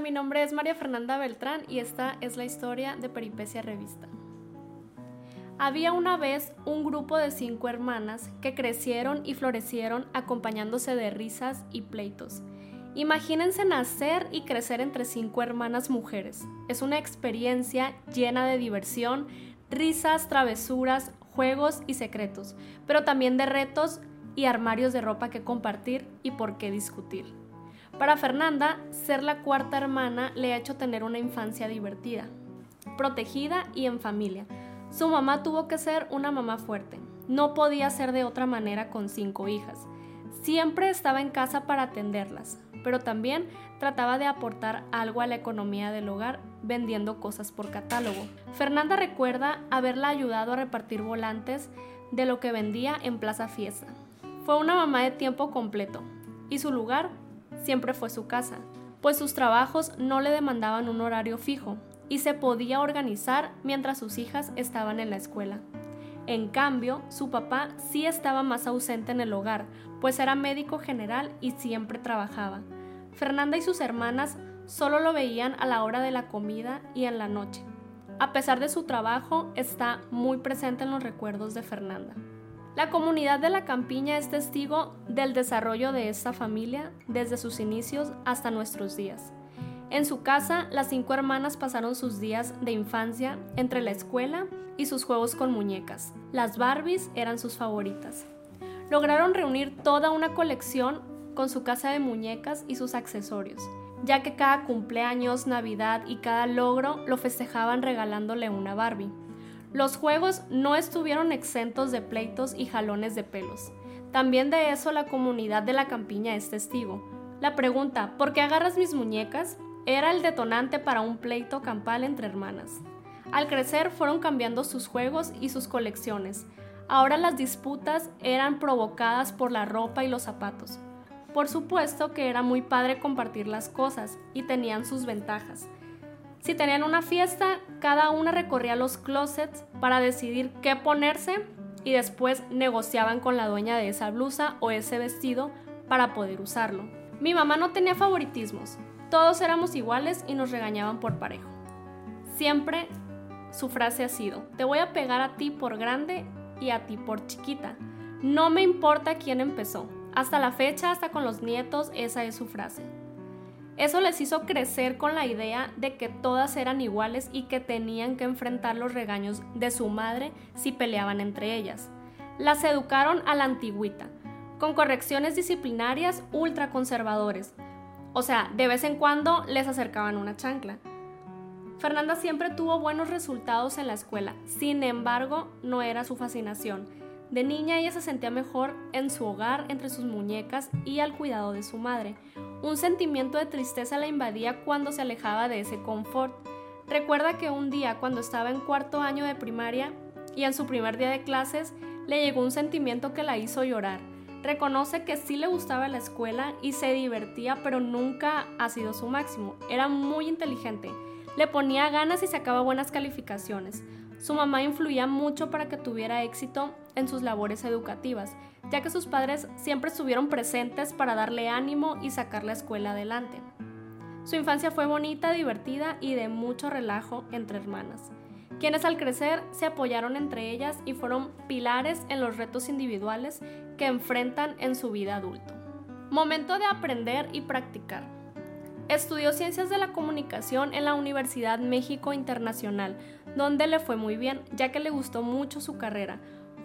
Mi nombre es María Fernanda Beltrán y esta es la historia de Peripecia Revista. Había una vez un grupo de cinco hermanas que crecieron y florecieron acompañándose de risas y pleitos. Imagínense nacer y crecer entre cinco hermanas mujeres. Es una experiencia llena de diversión, risas, travesuras, juegos y secretos, pero también de retos y armarios de ropa que compartir y por qué discutir. Para Fernanda, ser la cuarta hermana le ha hecho tener una infancia divertida, protegida y en familia. Su mamá tuvo que ser una mamá fuerte. No podía ser de otra manera con cinco hijas. Siempre estaba en casa para atenderlas, pero también trataba de aportar algo a la economía del hogar vendiendo cosas por catálogo. Fernanda recuerda haberla ayudado a repartir volantes de lo que vendía en Plaza Fiesta. Fue una mamá de tiempo completo y su lugar siempre fue su casa, pues sus trabajos no le demandaban un horario fijo y se podía organizar mientras sus hijas estaban en la escuela. En cambio, su papá sí estaba más ausente en el hogar, pues era médico general y siempre trabajaba. Fernanda y sus hermanas solo lo veían a la hora de la comida y en la noche. A pesar de su trabajo, está muy presente en los recuerdos de Fernanda. La comunidad de la campiña es testigo del desarrollo de esta familia desde sus inicios hasta nuestros días. En su casa, las cinco hermanas pasaron sus días de infancia entre la escuela y sus juegos con muñecas. Las Barbies eran sus favoritas. Lograron reunir toda una colección con su casa de muñecas y sus accesorios, ya que cada cumpleaños, Navidad y cada logro lo festejaban regalándole una Barbie. Los juegos no estuvieron exentos de pleitos y jalones de pelos. También de eso la comunidad de la campiña es testigo. La pregunta, ¿por qué agarras mis muñecas? era el detonante para un pleito campal entre hermanas. Al crecer fueron cambiando sus juegos y sus colecciones. Ahora las disputas eran provocadas por la ropa y los zapatos. Por supuesto que era muy padre compartir las cosas y tenían sus ventajas. Si tenían una fiesta, cada una recorría los closets para decidir qué ponerse y después negociaban con la dueña de esa blusa o ese vestido para poder usarlo. Mi mamá no tenía favoritismos, todos éramos iguales y nos regañaban por parejo. Siempre su frase ha sido, te voy a pegar a ti por grande y a ti por chiquita. No me importa quién empezó. Hasta la fecha, hasta con los nietos, esa es su frase. Eso les hizo crecer con la idea de que todas eran iguales y que tenían que enfrentar los regaños de su madre si peleaban entre ellas. Las educaron a la antigüita, con correcciones disciplinarias ultraconservadores. O sea, de vez en cuando les acercaban una chancla. Fernanda siempre tuvo buenos resultados en la escuela, sin embargo, no era su fascinación. De niña ella se sentía mejor en su hogar, entre sus muñecas y al cuidado de su madre. Un sentimiento de tristeza la invadía cuando se alejaba de ese confort. Recuerda que un día cuando estaba en cuarto año de primaria y en su primer día de clases, le llegó un sentimiento que la hizo llorar. Reconoce que sí le gustaba la escuela y se divertía, pero nunca ha sido su máximo. Era muy inteligente, le ponía ganas y sacaba buenas calificaciones. Su mamá influía mucho para que tuviera éxito en sus labores educativas, ya que sus padres siempre estuvieron presentes para darle ánimo y sacar la escuela adelante. Su infancia fue bonita, divertida y de mucho relajo entre hermanas, quienes al crecer se apoyaron entre ellas y fueron pilares en los retos individuales que enfrentan en su vida adulto. Momento de aprender y practicar. Estudió Ciencias de la Comunicación en la Universidad México Internacional, donde le fue muy bien, ya que le gustó mucho su carrera,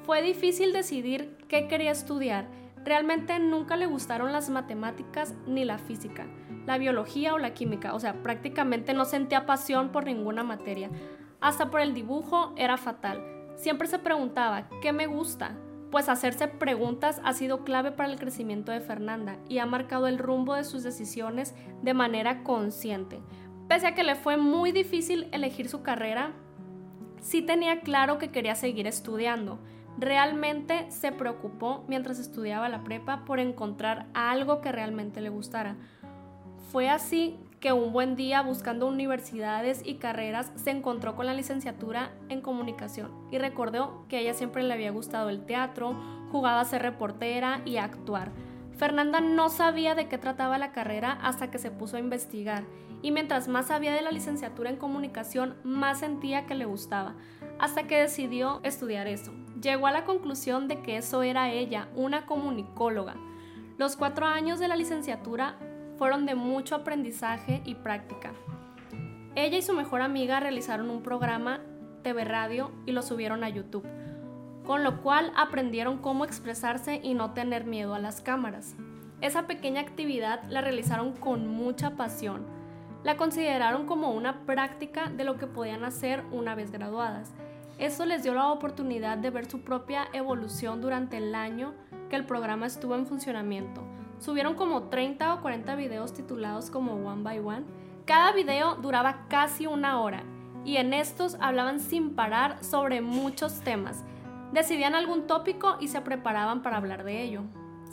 fue difícil decidir qué quería estudiar. Realmente nunca le gustaron las matemáticas ni la física, la biología o la química, o sea, prácticamente no sentía pasión por ninguna materia. Hasta por el dibujo era fatal. Siempre se preguntaba, ¿qué me gusta? Pues hacerse preguntas ha sido clave para el crecimiento de Fernanda y ha marcado el rumbo de sus decisiones de manera consciente. Pese a que le fue muy difícil elegir su carrera, sí tenía claro que quería seguir estudiando realmente se preocupó mientras estudiaba la prepa por encontrar algo que realmente le gustara. Fue así que un buen día buscando universidades y carreras se encontró con la licenciatura en comunicación y recordó que ella siempre le había gustado el teatro, jugaba a ser reportera y actuar. Fernanda no sabía de qué trataba la carrera hasta que se puso a investigar y mientras más sabía de la licenciatura en comunicación, más sentía que le gustaba, hasta que decidió estudiar eso. Llegó a la conclusión de que eso era ella, una comunicóloga. Los cuatro años de la licenciatura fueron de mucho aprendizaje y práctica. Ella y su mejor amiga realizaron un programa TV Radio y lo subieron a YouTube, con lo cual aprendieron cómo expresarse y no tener miedo a las cámaras. Esa pequeña actividad la realizaron con mucha pasión. La consideraron como una práctica de lo que podían hacer una vez graduadas. Eso les dio la oportunidad de ver su propia evolución durante el año que el programa estuvo en funcionamiento. Subieron como 30 o 40 videos titulados como One by One cada video duraba casi una hora y en estos hablaban sin parar sobre muchos temas. Decidían algún tópico y se preparaban para hablar de ello.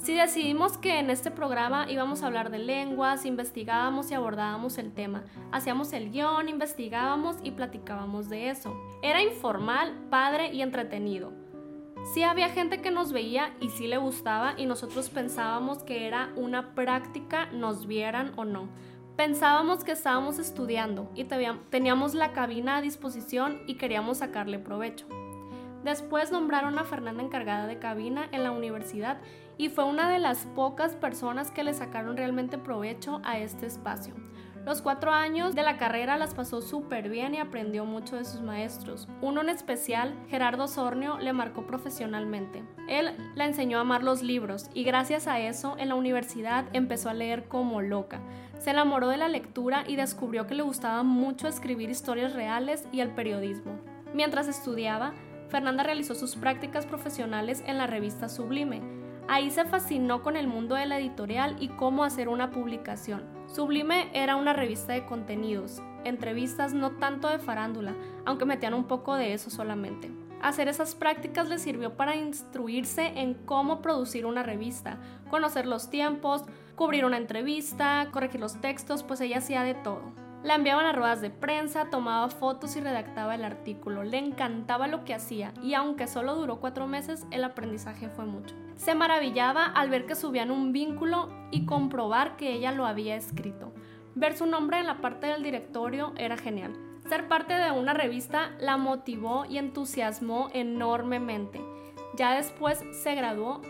Si decidimos que en este programa íbamos a hablar de lenguas, investigábamos y abordábamos el tema. Hacíamos el guion, investigábamos y platicábamos de eso. Era informal, padre y entretenido. Sí había gente que nos veía y sí le gustaba y nosotros pensábamos que era una práctica, nos vieran o no. Pensábamos que estábamos estudiando y teníamos la cabina a disposición y queríamos sacarle provecho. Después nombraron a Fernanda encargada de cabina en la universidad y fue una de las pocas personas que le sacaron realmente provecho a este espacio. Los cuatro años de la carrera las pasó súper bien y aprendió mucho de sus maestros. Uno en especial, Gerardo Sornio, le marcó profesionalmente. Él la enseñó a amar los libros y gracias a eso en la universidad empezó a leer como loca. Se enamoró de la lectura y descubrió que le gustaba mucho escribir historias reales y el periodismo. Mientras estudiaba, Fernanda realizó sus prácticas profesionales en la revista Sublime. Ahí se fascinó con el mundo de la editorial y cómo hacer una publicación. Sublime era una revista de contenidos, entrevistas no tanto de farándula, aunque metían un poco de eso solamente. Hacer esas prácticas le sirvió para instruirse en cómo producir una revista, conocer los tiempos, cubrir una entrevista, corregir los textos, pues ella hacía de todo. La enviaban a ruedas de prensa, tomaba fotos y redactaba el artículo. Le encantaba lo que hacía y aunque solo duró cuatro meses, el aprendizaje fue mucho. Se maravillaba al ver que subían un vínculo y comprobar que ella lo había escrito. Ver su nombre en la parte del directorio era genial. Ser parte de una revista la motivó y entusiasmó enormemente. Ya después se graduó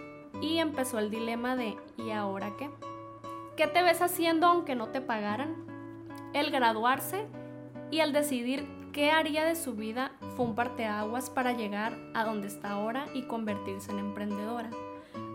y empezó el dilema de ¿y ahora qué? ¿Qué te ves haciendo aunque no te pagaran? El graduarse y el decidir qué haría de su vida fue un parteaguas para llegar a donde está ahora y convertirse en emprendedora.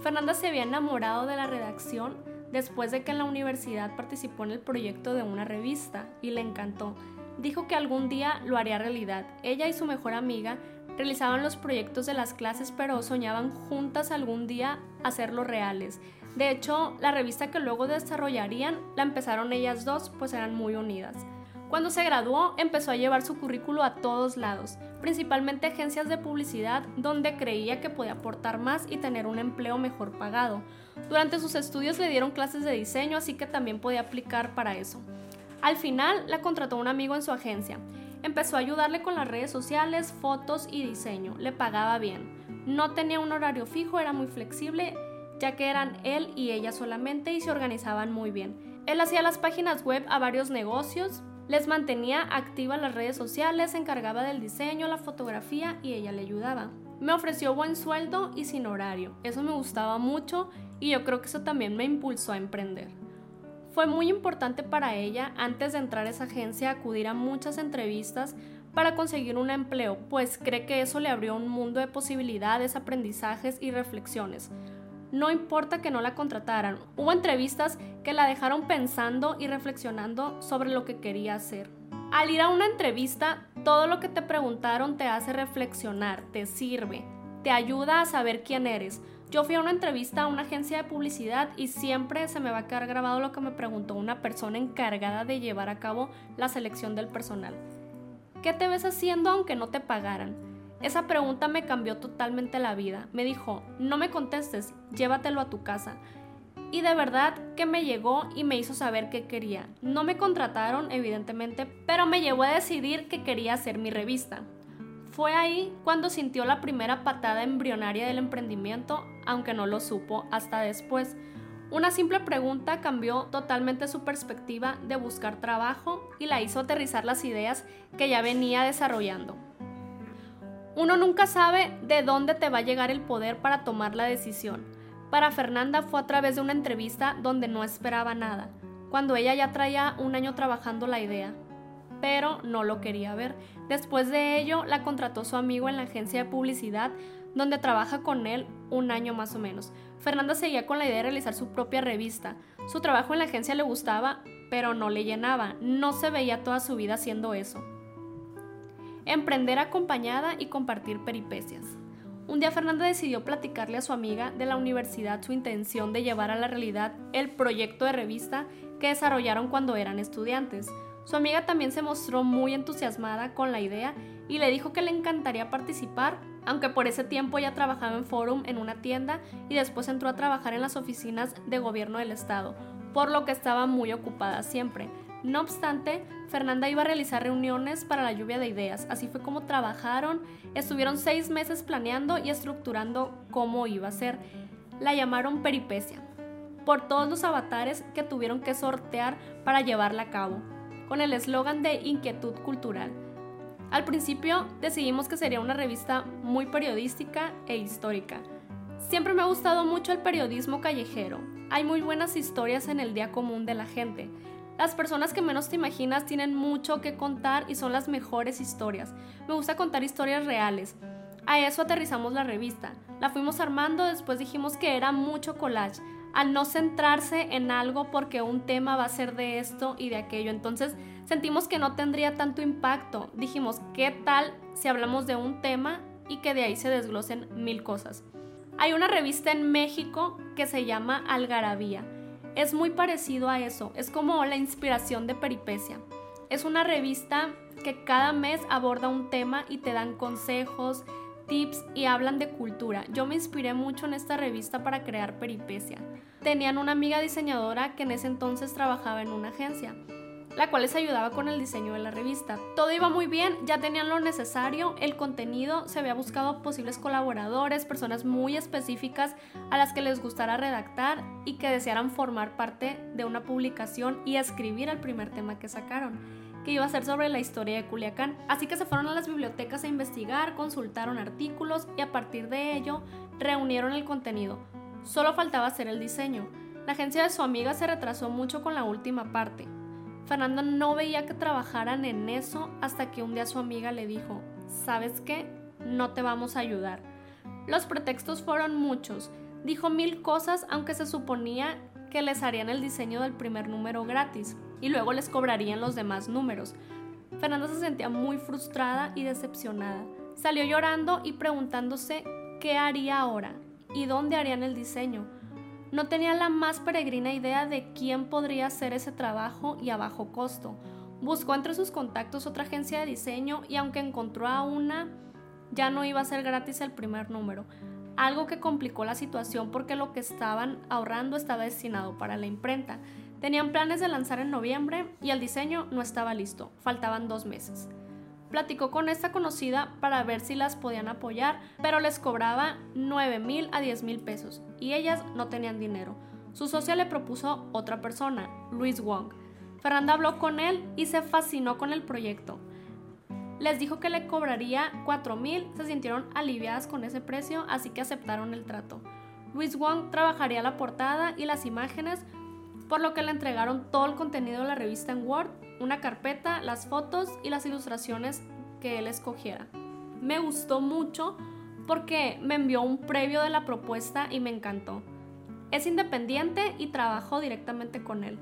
Fernanda se había enamorado de la redacción después de que en la universidad participó en el proyecto de una revista y le encantó. Dijo que algún día lo haría realidad. Ella y su mejor amiga realizaban los proyectos de las clases pero soñaban juntas algún día hacerlos reales de hecho, la revista que luego desarrollarían la empezaron ellas dos, pues eran muy unidas. Cuando se graduó, empezó a llevar su currículo a todos lados, principalmente agencias de publicidad donde creía que podía aportar más y tener un empleo mejor pagado. Durante sus estudios le dieron clases de diseño, así que también podía aplicar para eso. Al final la contrató un amigo en su agencia. Empezó a ayudarle con las redes sociales, fotos y diseño. Le pagaba bien. No tenía un horario fijo, era muy flexible ya que eran él y ella solamente y se organizaban muy bien. Él hacía las páginas web a varios negocios, les mantenía activas las redes sociales, se encargaba del diseño, la fotografía y ella le ayudaba. Me ofreció buen sueldo y sin horario. Eso me gustaba mucho y yo creo que eso también me impulsó a emprender. Fue muy importante para ella antes de entrar a esa agencia acudir a muchas entrevistas para conseguir un empleo, pues cree que eso le abrió un mundo de posibilidades, aprendizajes y reflexiones no importa que no la contrataran. Hubo entrevistas que la dejaron pensando y reflexionando sobre lo que quería hacer. Al ir a una entrevista, todo lo que te preguntaron te hace reflexionar, te sirve, te ayuda a saber quién eres. Yo fui a una entrevista a una agencia de publicidad y siempre se me va a quedar grabado lo que me preguntó una persona encargada de llevar a cabo la selección del personal. ¿Qué te ves haciendo aunque no te pagaran? Esa pregunta me cambió totalmente la vida. Me dijo, no me contestes, llévatelo a tu casa. Y de verdad que me llegó y me hizo saber qué quería. No me contrataron, evidentemente, pero me llevó a decidir que quería hacer mi revista. Fue ahí cuando sintió la primera patada embrionaria del emprendimiento, aunque no lo supo hasta después. Una simple pregunta cambió totalmente su perspectiva de buscar trabajo y la hizo aterrizar las ideas que ya venía desarrollando. Uno nunca sabe de dónde te va a llegar el poder para tomar la decisión. Para Fernanda fue a través de una entrevista donde no esperaba nada, cuando ella ya traía un año trabajando la idea, pero no lo quería ver. Después de ello, la contrató su amigo en la agencia de publicidad donde trabaja con él un año más o menos. Fernanda seguía con la idea de realizar su propia revista. Su trabajo en la agencia le gustaba, pero no le llenaba. No se veía toda su vida haciendo eso. Emprender acompañada y compartir peripecias. Un día Fernanda decidió platicarle a su amiga de la universidad su intención de llevar a la realidad el proyecto de revista que desarrollaron cuando eran estudiantes. Su amiga también se mostró muy entusiasmada con la idea y le dijo que le encantaría participar, aunque por ese tiempo ya trabajaba en Forum en una tienda y después entró a trabajar en las oficinas de gobierno del estado, por lo que estaba muy ocupada siempre. No obstante, Fernanda iba a realizar reuniones para la lluvia de ideas, así fue como trabajaron, estuvieron seis meses planeando y estructurando cómo iba a ser. La llamaron Peripecia, por todos los avatares que tuvieron que sortear para llevarla a cabo, con el eslogan de inquietud cultural. Al principio decidimos que sería una revista muy periodística e histórica. Siempre me ha gustado mucho el periodismo callejero. Hay muy buenas historias en el día común de la gente. Las personas que menos te imaginas tienen mucho que contar y son las mejores historias. Me gusta contar historias reales. A eso aterrizamos la revista. La fuimos armando, después dijimos que era mucho collage, al no centrarse en algo porque un tema va a ser de esto y de aquello. Entonces sentimos que no tendría tanto impacto. Dijimos, ¿qué tal si hablamos de un tema y que de ahí se desglosen mil cosas? Hay una revista en México que se llama Algarabía. Es muy parecido a eso, es como la inspiración de Peripecia. Es una revista que cada mes aborda un tema y te dan consejos, tips y hablan de cultura. Yo me inspiré mucho en esta revista para crear Peripecia. Tenían una amiga diseñadora que en ese entonces trabajaba en una agencia la cual les ayudaba con el diseño de la revista. Todo iba muy bien, ya tenían lo necesario, el contenido, se había buscado posibles colaboradores, personas muy específicas a las que les gustara redactar y que desearan formar parte de una publicación y escribir el primer tema que sacaron que iba a ser sobre la historia de Culiacán. Así que se fueron a las bibliotecas a investigar, consultaron artículos y a partir de ello reunieron el contenido. Solo faltaba hacer el diseño. La agencia de su amiga se retrasó mucho con la última parte. Fernanda no veía que trabajaran en eso hasta que un día su amiga le dijo, ¿sabes qué? No te vamos a ayudar. Los pretextos fueron muchos. Dijo mil cosas aunque se suponía que les harían el diseño del primer número gratis y luego les cobrarían los demás números. Fernanda se sentía muy frustrada y decepcionada. Salió llorando y preguntándose qué haría ahora y dónde harían el diseño. No tenía la más peregrina idea de quién podría hacer ese trabajo y a bajo costo. Buscó entre sus contactos otra agencia de diseño y aunque encontró a una, ya no iba a ser gratis el primer número, algo que complicó la situación porque lo que estaban ahorrando estaba destinado para la imprenta. Tenían planes de lanzar en noviembre y el diseño no estaba listo, faltaban dos meses. Platicó con esta conocida para ver si las podían apoyar, pero les cobraba 9 mil a 10 mil pesos y ellas no tenían dinero. Su socia le propuso otra persona, Luis Wong. Fernanda habló con él y se fascinó con el proyecto. Les dijo que le cobraría 4 mil, se sintieron aliviadas con ese precio, así que aceptaron el trato. Luis Wong trabajaría la portada y las imágenes, por lo que le entregaron todo el contenido de la revista en Word una carpeta, las fotos y las ilustraciones que él escogiera. Me gustó mucho porque me envió un previo de la propuesta y me encantó. Es independiente y trabajo directamente con él.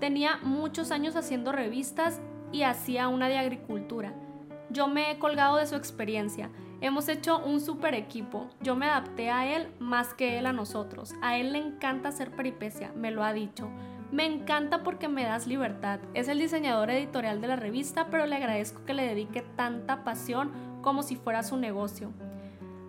Tenía muchos años haciendo revistas y hacía una de agricultura. Yo me he colgado de su experiencia. Hemos hecho un super equipo. Yo me adapté a él más que él a nosotros. A él le encanta hacer peripecia, me lo ha dicho. Me encanta porque me das libertad. Es el diseñador editorial de la revista, pero le agradezco que le dedique tanta pasión como si fuera su negocio.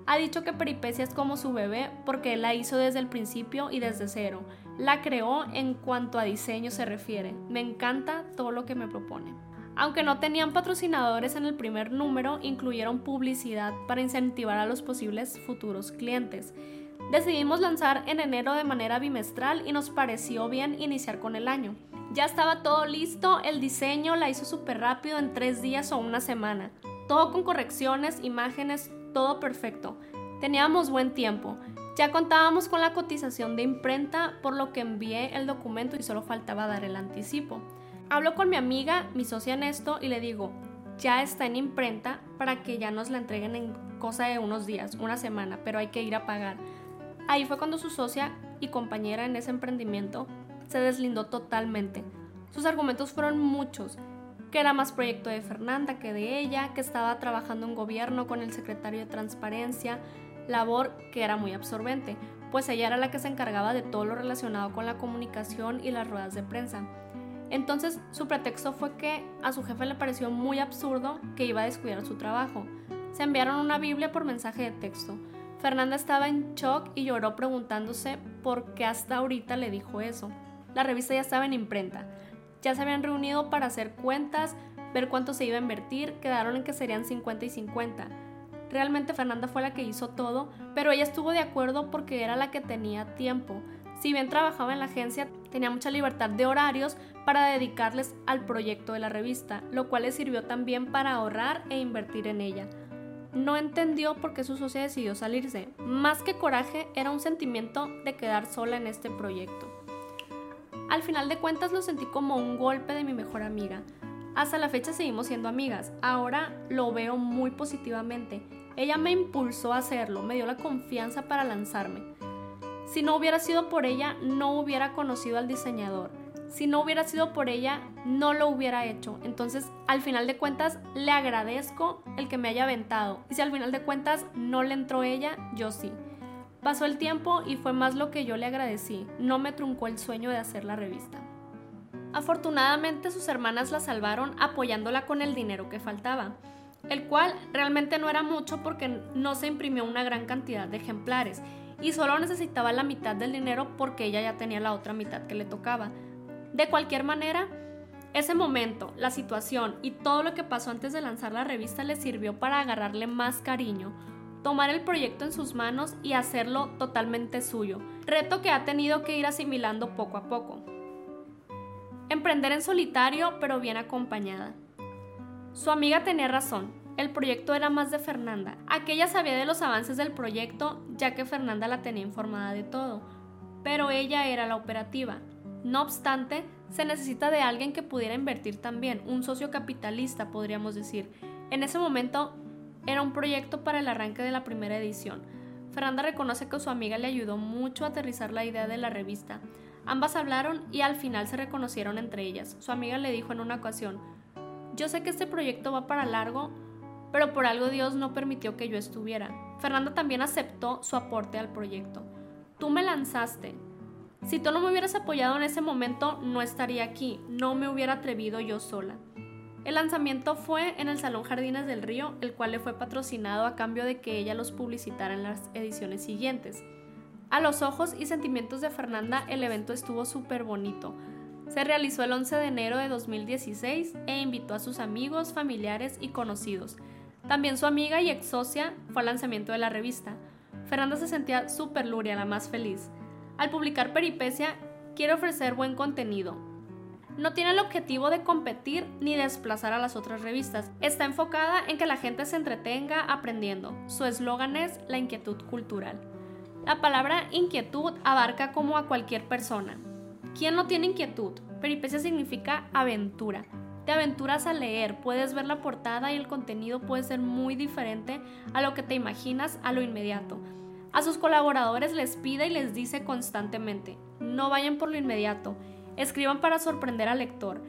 Ha dicho que Peripecia es como su bebé porque él la hizo desde el principio y desde cero. La creó en cuanto a diseño se refiere. Me encanta todo lo que me propone. Aunque no tenían patrocinadores en el primer número, incluyeron publicidad para incentivar a los posibles futuros clientes. Decidimos lanzar en enero de manera bimestral y nos pareció bien iniciar con el año. Ya estaba todo listo, el diseño la hizo súper rápido en tres días o una semana. Todo con correcciones, imágenes, todo perfecto. Teníamos buen tiempo. Ya contábamos con la cotización de imprenta, por lo que envié el documento y solo faltaba dar el anticipo. Hablo con mi amiga, mi socia en esto, y le digo, ya está en imprenta para que ya nos la entreguen en cosa de unos días, una semana, pero hay que ir a pagar. Ahí fue cuando su socia y compañera en ese emprendimiento se deslindó totalmente. Sus argumentos fueron muchos, que era más proyecto de Fernanda que de ella, que estaba trabajando en gobierno con el secretario de Transparencia, labor que era muy absorbente, pues ella era la que se encargaba de todo lo relacionado con la comunicación y las ruedas de prensa. Entonces su pretexto fue que a su jefe le pareció muy absurdo que iba a descuidar su trabajo. Se enviaron una Biblia por mensaje de texto. Fernanda estaba en shock y lloró preguntándose por qué hasta ahorita le dijo eso. La revista ya estaba en imprenta. Ya se habían reunido para hacer cuentas, ver cuánto se iba a invertir, quedaron en que serían 50 y 50. Realmente Fernanda fue la que hizo todo, pero ella estuvo de acuerdo porque era la que tenía tiempo. Si bien trabajaba en la agencia, tenía mucha libertad de horarios para dedicarles al proyecto de la revista, lo cual le sirvió también para ahorrar e invertir en ella no entendió por qué su socia decidió salirse. Más que coraje, era un sentimiento de quedar sola en este proyecto. Al final de cuentas lo sentí como un golpe de mi mejor amiga. Hasta la fecha seguimos siendo amigas. Ahora lo veo muy positivamente. Ella me impulsó a hacerlo, me dio la confianza para lanzarme. Si no hubiera sido por ella, no hubiera conocido al diseñador si no hubiera sido por ella, no lo hubiera hecho. Entonces, al final de cuentas, le agradezco el que me haya aventado. Y si al final de cuentas no le entró ella, yo sí. Pasó el tiempo y fue más lo que yo le agradecí. No me truncó el sueño de hacer la revista. Afortunadamente sus hermanas la salvaron apoyándola con el dinero que faltaba, el cual realmente no era mucho porque no se imprimió una gran cantidad de ejemplares y solo necesitaba la mitad del dinero porque ella ya tenía la otra mitad que le tocaba. De cualquier manera, ese momento, la situación y todo lo que pasó antes de lanzar la revista le sirvió para agarrarle más cariño, tomar el proyecto en sus manos y hacerlo totalmente suyo, reto que ha tenido que ir asimilando poco a poco. Emprender en solitario pero bien acompañada. Su amiga tenía razón, el proyecto era más de Fernanda. Aquella sabía de los avances del proyecto ya que Fernanda la tenía informada de todo, pero ella era la operativa, no obstante, se necesita de alguien que pudiera invertir también, un socio capitalista, podríamos decir. En ese momento era un proyecto para el arranque de la primera edición. Fernanda reconoce que su amiga le ayudó mucho a aterrizar la idea de la revista. Ambas hablaron y al final se reconocieron entre ellas. Su amiga le dijo en una ocasión, yo sé que este proyecto va para largo, pero por algo Dios no permitió que yo estuviera. Fernanda también aceptó su aporte al proyecto. Tú me lanzaste, si tú no me hubieras apoyado en ese momento, no estaría aquí, no me hubiera atrevido yo sola. El lanzamiento fue en el Salón Jardines del Río, el cual le fue patrocinado a cambio de que ella los publicitara en las ediciones siguientes. A los ojos y sentimientos de Fernanda, el evento estuvo súper bonito. Se realizó el 11 de enero de 2016 e invitó a sus amigos, familiares y conocidos. También su amiga y ex socia fue al lanzamiento de la revista. Fernanda se sentía súper luria, la más feliz. Al publicar Peripecia, quiere ofrecer buen contenido. No tiene el objetivo de competir ni desplazar a las otras revistas. Está enfocada en que la gente se entretenga aprendiendo. Su eslogan es la inquietud cultural. La palabra inquietud abarca como a cualquier persona. ¿Quién no tiene inquietud? Peripecia significa aventura. Te aventuras a leer, puedes ver la portada y el contenido puede ser muy diferente a lo que te imaginas a lo inmediato. A sus colaboradores les pide y les dice constantemente, no vayan por lo inmediato, escriban para sorprender al lector.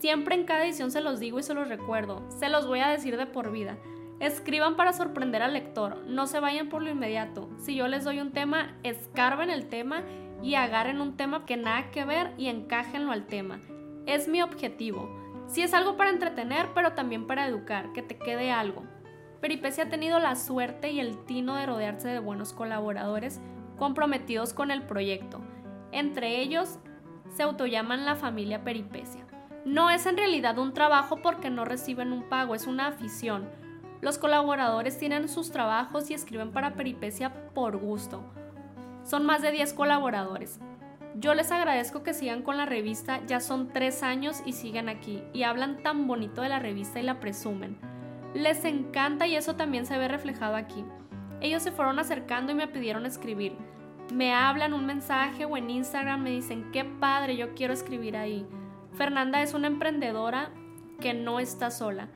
Siempre en cada edición se los digo y se los recuerdo, se los voy a decir de por vida. Escriban para sorprender al lector, no se vayan por lo inmediato. Si yo les doy un tema, escarben el tema y agarren un tema que nada que ver y encájenlo al tema. Es mi objetivo. Si es algo para entretener, pero también para educar, que te quede algo. Peripecia ha tenido la suerte y el tino de rodearse de buenos colaboradores comprometidos con el proyecto. Entre ellos se autollaman la familia Peripecia. No es en realidad un trabajo porque no reciben un pago, es una afición. Los colaboradores tienen sus trabajos y escriben para Peripecia por gusto. Son más de 10 colaboradores. Yo les agradezco que sigan con la revista, ya son tres años y siguen aquí, y hablan tan bonito de la revista y la presumen. Les encanta y eso también se ve reflejado aquí. Ellos se fueron acercando y me pidieron escribir. Me hablan un mensaje o en Instagram me dicen, qué padre, yo quiero escribir ahí. Fernanda es una emprendedora que no está sola.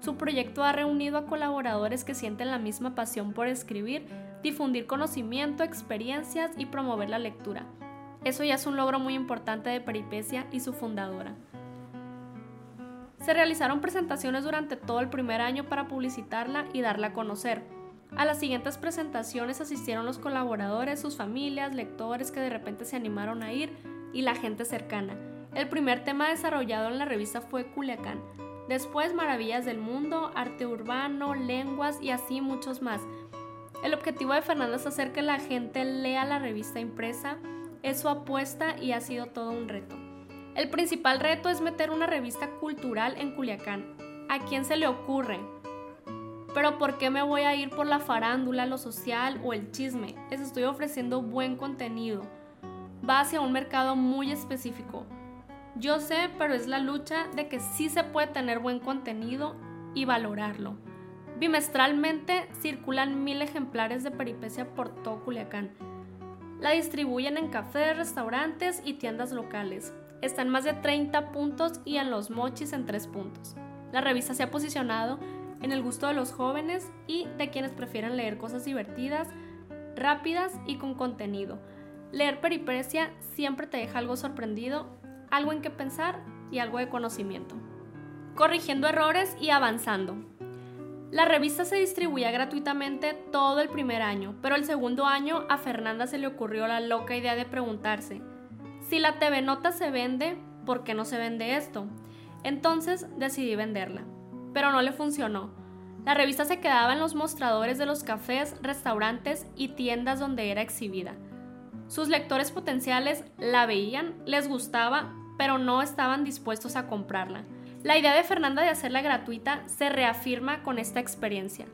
Su proyecto ha reunido a colaboradores que sienten la misma pasión por escribir, difundir conocimiento, experiencias y promover la lectura. Eso ya es un logro muy importante de Peripecia y su fundadora. Se realizaron presentaciones durante todo el primer año para publicitarla y darla a conocer. A las siguientes presentaciones asistieron los colaboradores, sus familias, lectores que de repente se animaron a ir y la gente cercana. El primer tema desarrollado en la revista fue Culiacán, después Maravillas del Mundo, Arte Urbano, Lenguas y así muchos más. El objetivo de Fernanda es hacer que la gente lea la revista impresa, es su apuesta y ha sido todo un reto. El principal reto es meter una revista cultural en Culiacán. ¿A quién se le ocurre? Pero ¿por qué me voy a ir por la farándula, lo social o el chisme? Les estoy ofreciendo buen contenido. Va hacia un mercado muy específico. Yo sé, pero es la lucha de que sí se puede tener buen contenido y valorarlo. Bimestralmente circulan mil ejemplares de peripecia por todo Culiacán. La distribuyen en cafés, restaurantes y tiendas locales. Está en más de 30 puntos y en los mochis en 3 puntos. La revista se ha posicionado en el gusto de los jóvenes y de quienes prefieren leer cosas divertidas, rápidas y con contenido. Leer peripecia siempre te deja algo sorprendido, algo en que pensar y algo de conocimiento. Corrigiendo errores y avanzando. La revista se distribuía gratuitamente todo el primer año, pero el segundo año a Fernanda se le ocurrió la loca idea de preguntarse, si la TV Nota se vende, ¿por qué no se vende esto? Entonces decidí venderla, pero no le funcionó. La revista se quedaba en los mostradores de los cafés, restaurantes y tiendas donde era exhibida. Sus lectores potenciales la veían, les gustaba, pero no estaban dispuestos a comprarla. La idea de Fernanda de hacerla gratuita se reafirma con esta experiencia.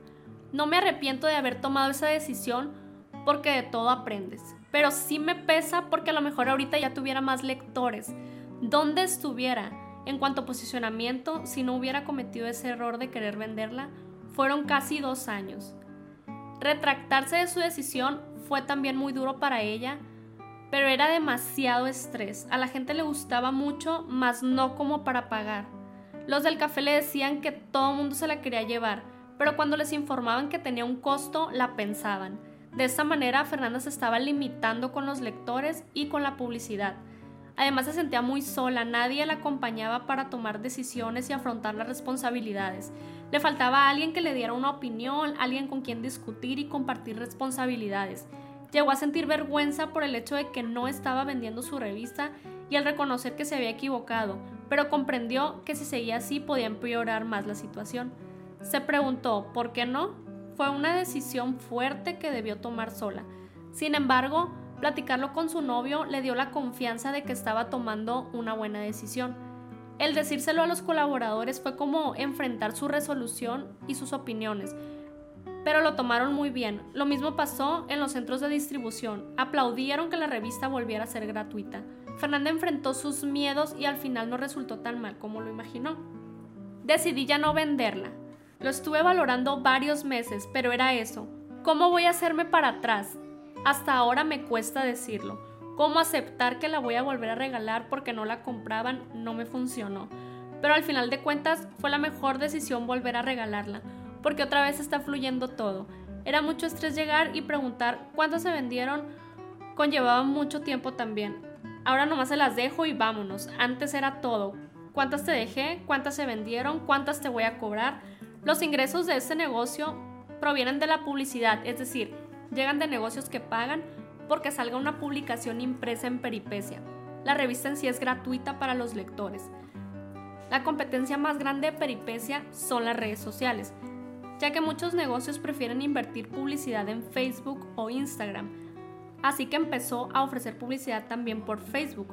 No me arrepiento de haber tomado esa decisión porque de todo aprendes, pero sí me pesa porque a lo mejor ahorita ya tuviera más lectores. ¿Dónde estuviera? En cuanto a posicionamiento, si no hubiera cometido ese error de querer venderla, fueron casi dos años. Retractarse de su decisión fue también muy duro para ella, pero era demasiado estrés. A la gente le gustaba mucho, mas no como para pagar. Los del café le decían que todo el mundo se la quería llevar, pero cuando les informaban que tenía un costo, la pensaban. De esta manera, Fernanda se estaba limitando con los lectores y con la publicidad. Además se sentía muy sola, nadie la acompañaba para tomar decisiones y afrontar las responsabilidades. Le faltaba alguien que le diera una opinión, alguien con quien discutir y compartir responsabilidades. Llegó a sentir vergüenza por el hecho de que no estaba vendiendo su revista y al reconocer que se había equivocado, pero comprendió que si seguía así podía empeorar más la situación. Se preguntó, ¿por qué no? Fue una decisión fuerte que debió tomar sola. Sin embargo, platicarlo con su novio le dio la confianza de que estaba tomando una buena decisión. El decírselo a los colaboradores fue como enfrentar su resolución y sus opiniones, pero lo tomaron muy bien. Lo mismo pasó en los centros de distribución. Aplaudieron que la revista volviera a ser gratuita. Fernanda enfrentó sus miedos y al final no resultó tan mal como lo imaginó. Decidí ya no venderla. Lo estuve valorando varios meses, pero era eso. ¿Cómo voy a hacerme para atrás? Hasta ahora me cuesta decirlo. ¿Cómo aceptar que la voy a volver a regalar porque no la compraban? No me funcionó. Pero al final de cuentas fue la mejor decisión volver a regalarla porque otra vez está fluyendo todo. Era mucho estrés llegar y preguntar cuántas se vendieron, conllevaba mucho tiempo también. Ahora nomás se las dejo y vámonos. Antes era todo. ¿Cuántas te dejé? ¿Cuántas se vendieron? ¿Cuántas te voy a cobrar? Los ingresos de este negocio provienen de la publicidad, es decir, llegan de negocios que pagan porque salga una publicación impresa en peripecia. La revista en sí es gratuita para los lectores. La competencia más grande de peripecia son las redes sociales ya que muchos negocios prefieren invertir publicidad en Facebook o Instagram. Así que empezó a ofrecer publicidad también por Facebook.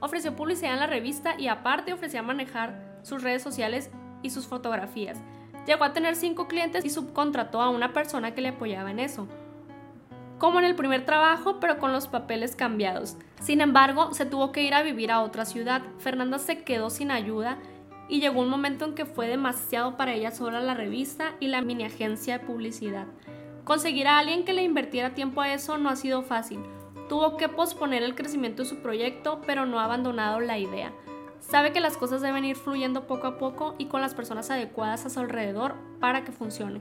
Ofreció publicidad en la revista y aparte ofrecía manejar sus redes sociales y sus fotografías. Llegó a tener cinco clientes y subcontrató a una persona que le apoyaba en eso. como en el primer trabajo, pero con los papeles cambiados. Sin embargo, se tuvo que ir a vivir a otra ciudad. Fernanda se quedó sin ayuda y llegó un momento en que fue demasiado para ella sola la revista y la mini agencia de publicidad. Conseguir a alguien que le invirtiera tiempo a eso no ha sido fácil. Tuvo que posponer el crecimiento de su proyecto, pero no ha abandonado la idea. Sabe que las cosas deben ir fluyendo poco a poco y con las personas adecuadas a su alrededor para que funcione.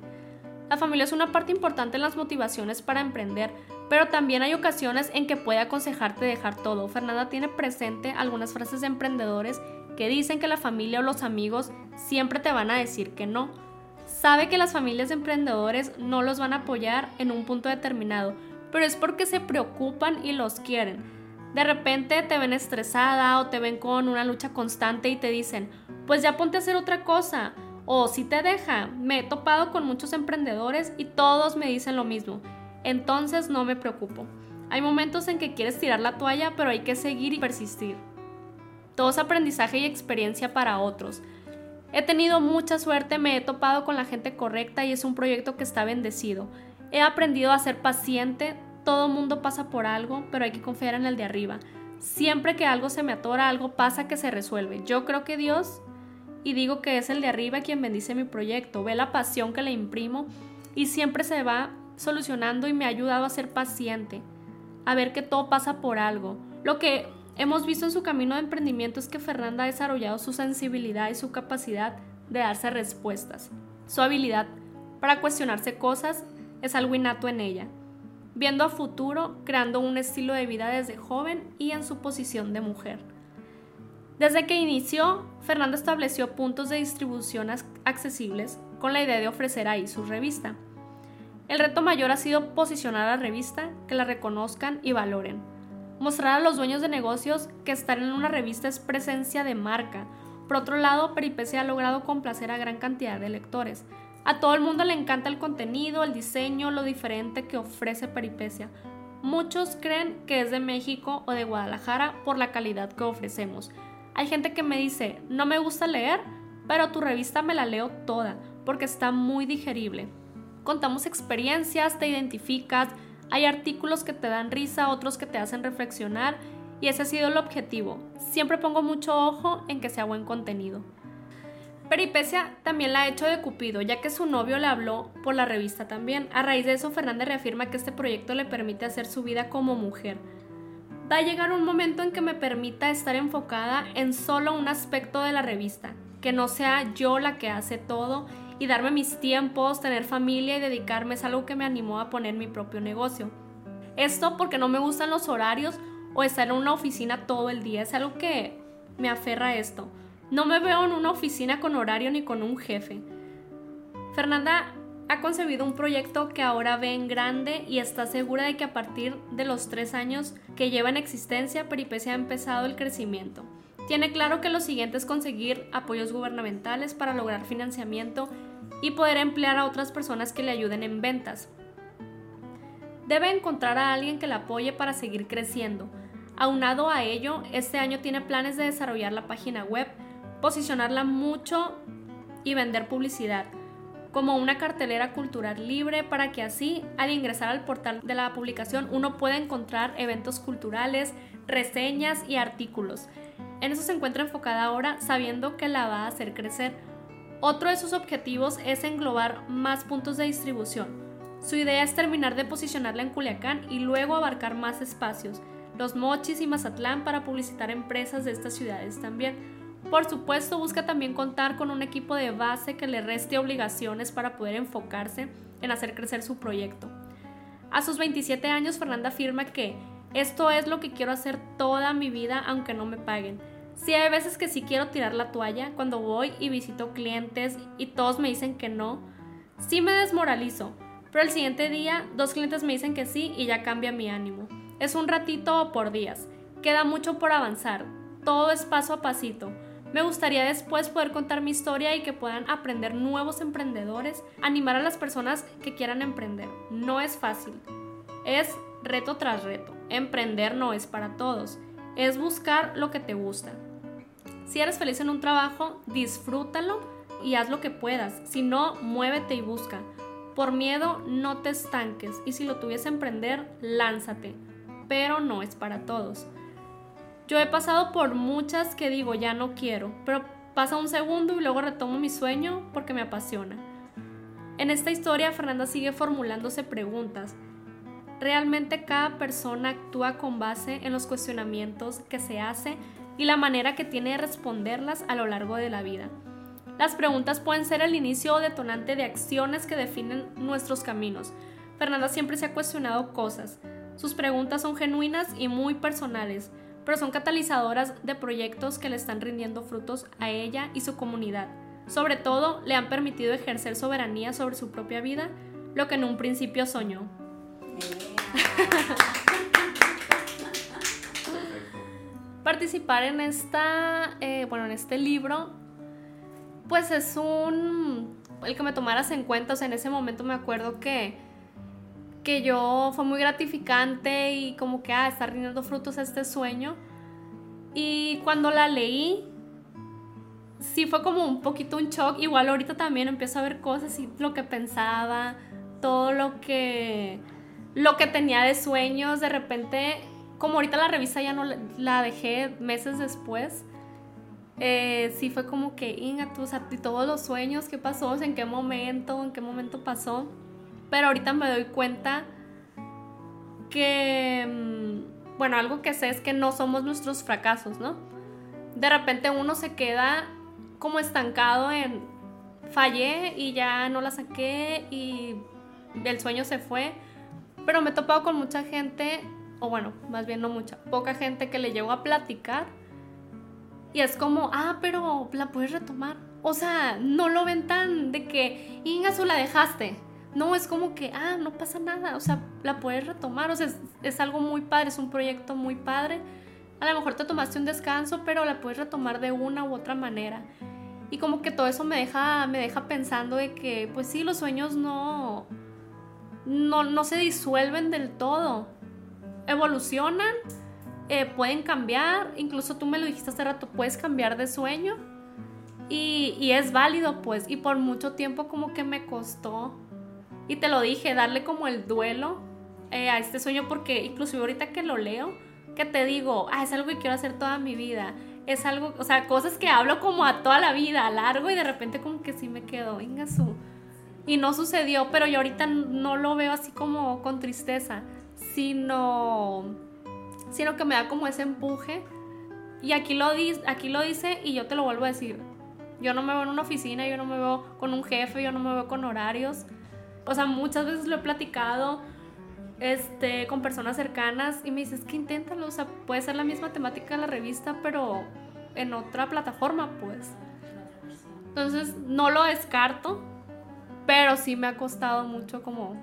La familia es una parte importante en las motivaciones para emprender, pero también hay ocasiones en que puede aconsejarte dejar todo. Fernanda tiene presente algunas frases de emprendedores que dicen que la familia o los amigos siempre te van a decir que no. Sabe que las familias de emprendedores no los van a apoyar en un punto determinado, pero es porque se preocupan y los quieren. De repente te ven estresada o te ven con una lucha constante y te dicen, pues ya ponte a hacer otra cosa o si te deja. Me he topado con muchos emprendedores y todos me dicen lo mismo. Entonces no me preocupo. Hay momentos en que quieres tirar la toalla, pero hay que seguir y persistir. Todo es aprendizaje y experiencia para otros. He tenido mucha suerte, me he topado con la gente correcta y es un proyecto que está bendecido. He aprendido a ser paciente, todo mundo pasa por algo, pero hay que confiar en el de arriba. Siempre que algo se me atora, algo pasa que se resuelve. Yo creo que Dios y digo que es el de arriba quien bendice mi proyecto, ve la pasión que le imprimo y siempre se va solucionando y me ha ayudado a ser paciente, a ver que todo pasa por algo. Lo que hemos visto en su camino de emprendimiento es que Fernanda ha desarrollado su sensibilidad y su capacidad de darse respuestas. Su habilidad para cuestionarse cosas es algo innato en ella, viendo a futuro, creando un estilo de vida desde joven y en su posición de mujer. Desde que inició, Fernando estableció puntos de distribución accesibles con la idea de ofrecer ahí su revista. El reto mayor ha sido posicionar a la revista, que la reconozcan y valoren. Mostrar a los dueños de negocios que estar en una revista es presencia de marca. Por otro lado, Peripecia ha logrado complacer a gran cantidad de lectores. A todo el mundo le encanta el contenido, el diseño, lo diferente que ofrece Peripecia. Muchos creen que es de México o de Guadalajara por la calidad que ofrecemos, hay gente que me dice, no me gusta leer, pero tu revista me la leo toda, porque está muy digerible. Contamos experiencias, te identificas, hay artículos que te dan risa, otros que te hacen reflexionar, y ese ha sido el objetivo. Siempre pongo mucho ojo en que sea buen contenido. Peripecia también la ha hecho de Cupido, ya que su novio le habló por la revista también. A raíz de eso, Fernández reafirma que este proyecto le permite hacer su vida como mujer va a llegar un momento en que me permita estar enfocada en solo un aspecto de la revista, que no sea yo la que hace todo y darme mis tiempos, tener familia y dedicarme es algo que me animó a poner mi propio negocio. Esto porque no me gustan los horarios o estar en una oficina todo el día, es algo que me aferra a esto. No me veo en una oficina con horario ni con un jefe. Fernanda ha concebido un proyecto que ahora ve en grande y está segura de que a partir de los tres años que lleva en existencia, Peripecia ha empezado el crecimiento. Tiene claro que lo siguiente es conseguir apoyos gubernamentales para lograr financiamiento y poder emplear a otras personas que le ayuden en ventas. Debe encontrar a alguien que la apoye para seguir creciendo. Aunado a ello, este año tiene planes de desarrollar la página web, posicionarla mucho y vender publicidad como una cartelera cultural libre para que así al ingresar al portal de la publicación uno pueda encontrar eventos culturales, reseñas y artículos. En eso se encuentra enfocada ahora sabiendo que la va a hacer crecer. Otro de sus objetivos es englobar más puntos de distribución. Su idea es terminar de posicionarla en Culiacán y luego abarcar más espacios, los Mochis y Mazatlán para publicitar empresas de estas ciudades también. Por supuesto, busca también contar con un equipo de base que le reste obligaciones para poder enfocarse en hacer crecer su proyecto. A sus 27 años, Fernanda afirma que esto es lo que quiero hacer toda mi vida aunque no me paguen. Sí hay veces que sí quiero tirar la toalla cuando voy y visito clientes y todos me dicen que no. Sí me desmoralizo, pero el siguiente día dos clientes me dicen que sí y ya cambia mi ánimo. Es un ratito o por días. Queda mucho por avanzar. Todo es paso a pasito. Me gustaría después poder contar mi historia y que puedan aprender nuevos emprendedores, animar a las personas que quieran emprender. No es fácil, es reto tras reto. Emprender no es para todos, es buscar lo que te gusta. Si eres feliz en un trabajo, disfrútalo y haz lo que puedas. Si no, muévete y busca. Por miedo no te estanques y si lo tuviese emprender, lánzate, pero no es para todos. Yo he pasado por muchas que digo ya no quiero, pero pasa un segundo y luego retomo mi sueño porque me apasiona. En esta historia Fernanda sigue formulándose preguntas. Realmente cada persona actúa con base en los cuestionamientos que se hace y la manera que tiene de responderlas a lo largo de la vida. Las preguntas pueden ser el inicio o detonante de acciones que definen nuestros caminos. Fernanda siempre se ha cuestionado cosas. Sus preguntas son genuinas y muy personales, pero son catalizadoras de proyectos que le están rindiendo frutos a ella y su comunidad. Sobre todo, le han permitido ejercer soberanía sobre su propia vida, lo que en un principio soñó. Participar en esta, eh, bueno, en este libro pues es un, el que me tomaras en cuenta, o sea, en ese momento me acuerdo que, que yo fue muy gratificante y como que, ah, está rindiendo frutos este sueño. Y cuando la leí, sí fue como un poquito un shock. Igual ahorita también empiezo a ver cosas y lo que pensaba, todo lo que, lo que tenía de sueños, de repente, como ahorita la revista ya no la dejé meses después, eh, sí fue como que, Inga, tú, o sea, todos los sueños, ¿qué pasó? ¿En qué momento? ¿En qué momento pasó? Pero ahorita me doy cuenta que, mm, bueno, algo que sé es que no somos nuestros fracasos, ¿no? De repente uno se queda como estancado en fallé y ya no la saqué y el sueño se fue. Pero me he topado con mucha gente, o bueno, más bien no mucha, poca gente que le llego a platicar y es como, ah, pero la puedes retomar. O sea, no lo ven tan de que, Ingasu, la dejaste. No, es como que, ah, no pasa nada. O sea, la puedes retomar. O sea, es, algo muy padre, es un proyecto muy padre. A lo mejor te tomaste un descanso, pero la puedes retomar de una u otra manera. Y como que todo eso me deja, me deja pensando de que, pues sí, los sueños no, no, no se disuelven del todo. Evolucionan, eh, pueden cambiar, incluso tú me lo dijiste hace rato, puedes cambiar de sueño y, es válido pues y por mucho tiempo como que me costó y te lo dije, darle como el duelo eh, a este sueño porque incluso ahorita que lo leo, que te digo, ah, es algo que quiero hacer toda mi vida, es algo, o sea, cosas que hablo como a toda la vida, a largo y de repente como que sí me quedo, venga su. Y no sucedió, pero yo ahorita no lo veo así como con tristeza, sino sino que me da como ese empuje. Y aquí lo, aquí lo dice y yo te lo vuelvo a decir. Yo no me veo en una oficina, yo no me veo con un jefe, yo no me veo con horarios. O sea, muchas veces lo he platicado este, con personas cercanas y me dices que inténtalo. O sea, puede ser la misma temática de la revista, pero en otra plataforma, pues. Entonces, no lo descarto, pero sí me ha costado mucho como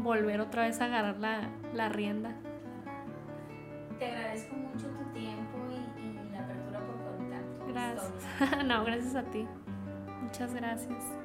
volver otra vez a agarrar la, la rienda te agradezco mucho tu tiempo y, la apertura por contar. Gracias. no, gracias a ti. Muchas gracias.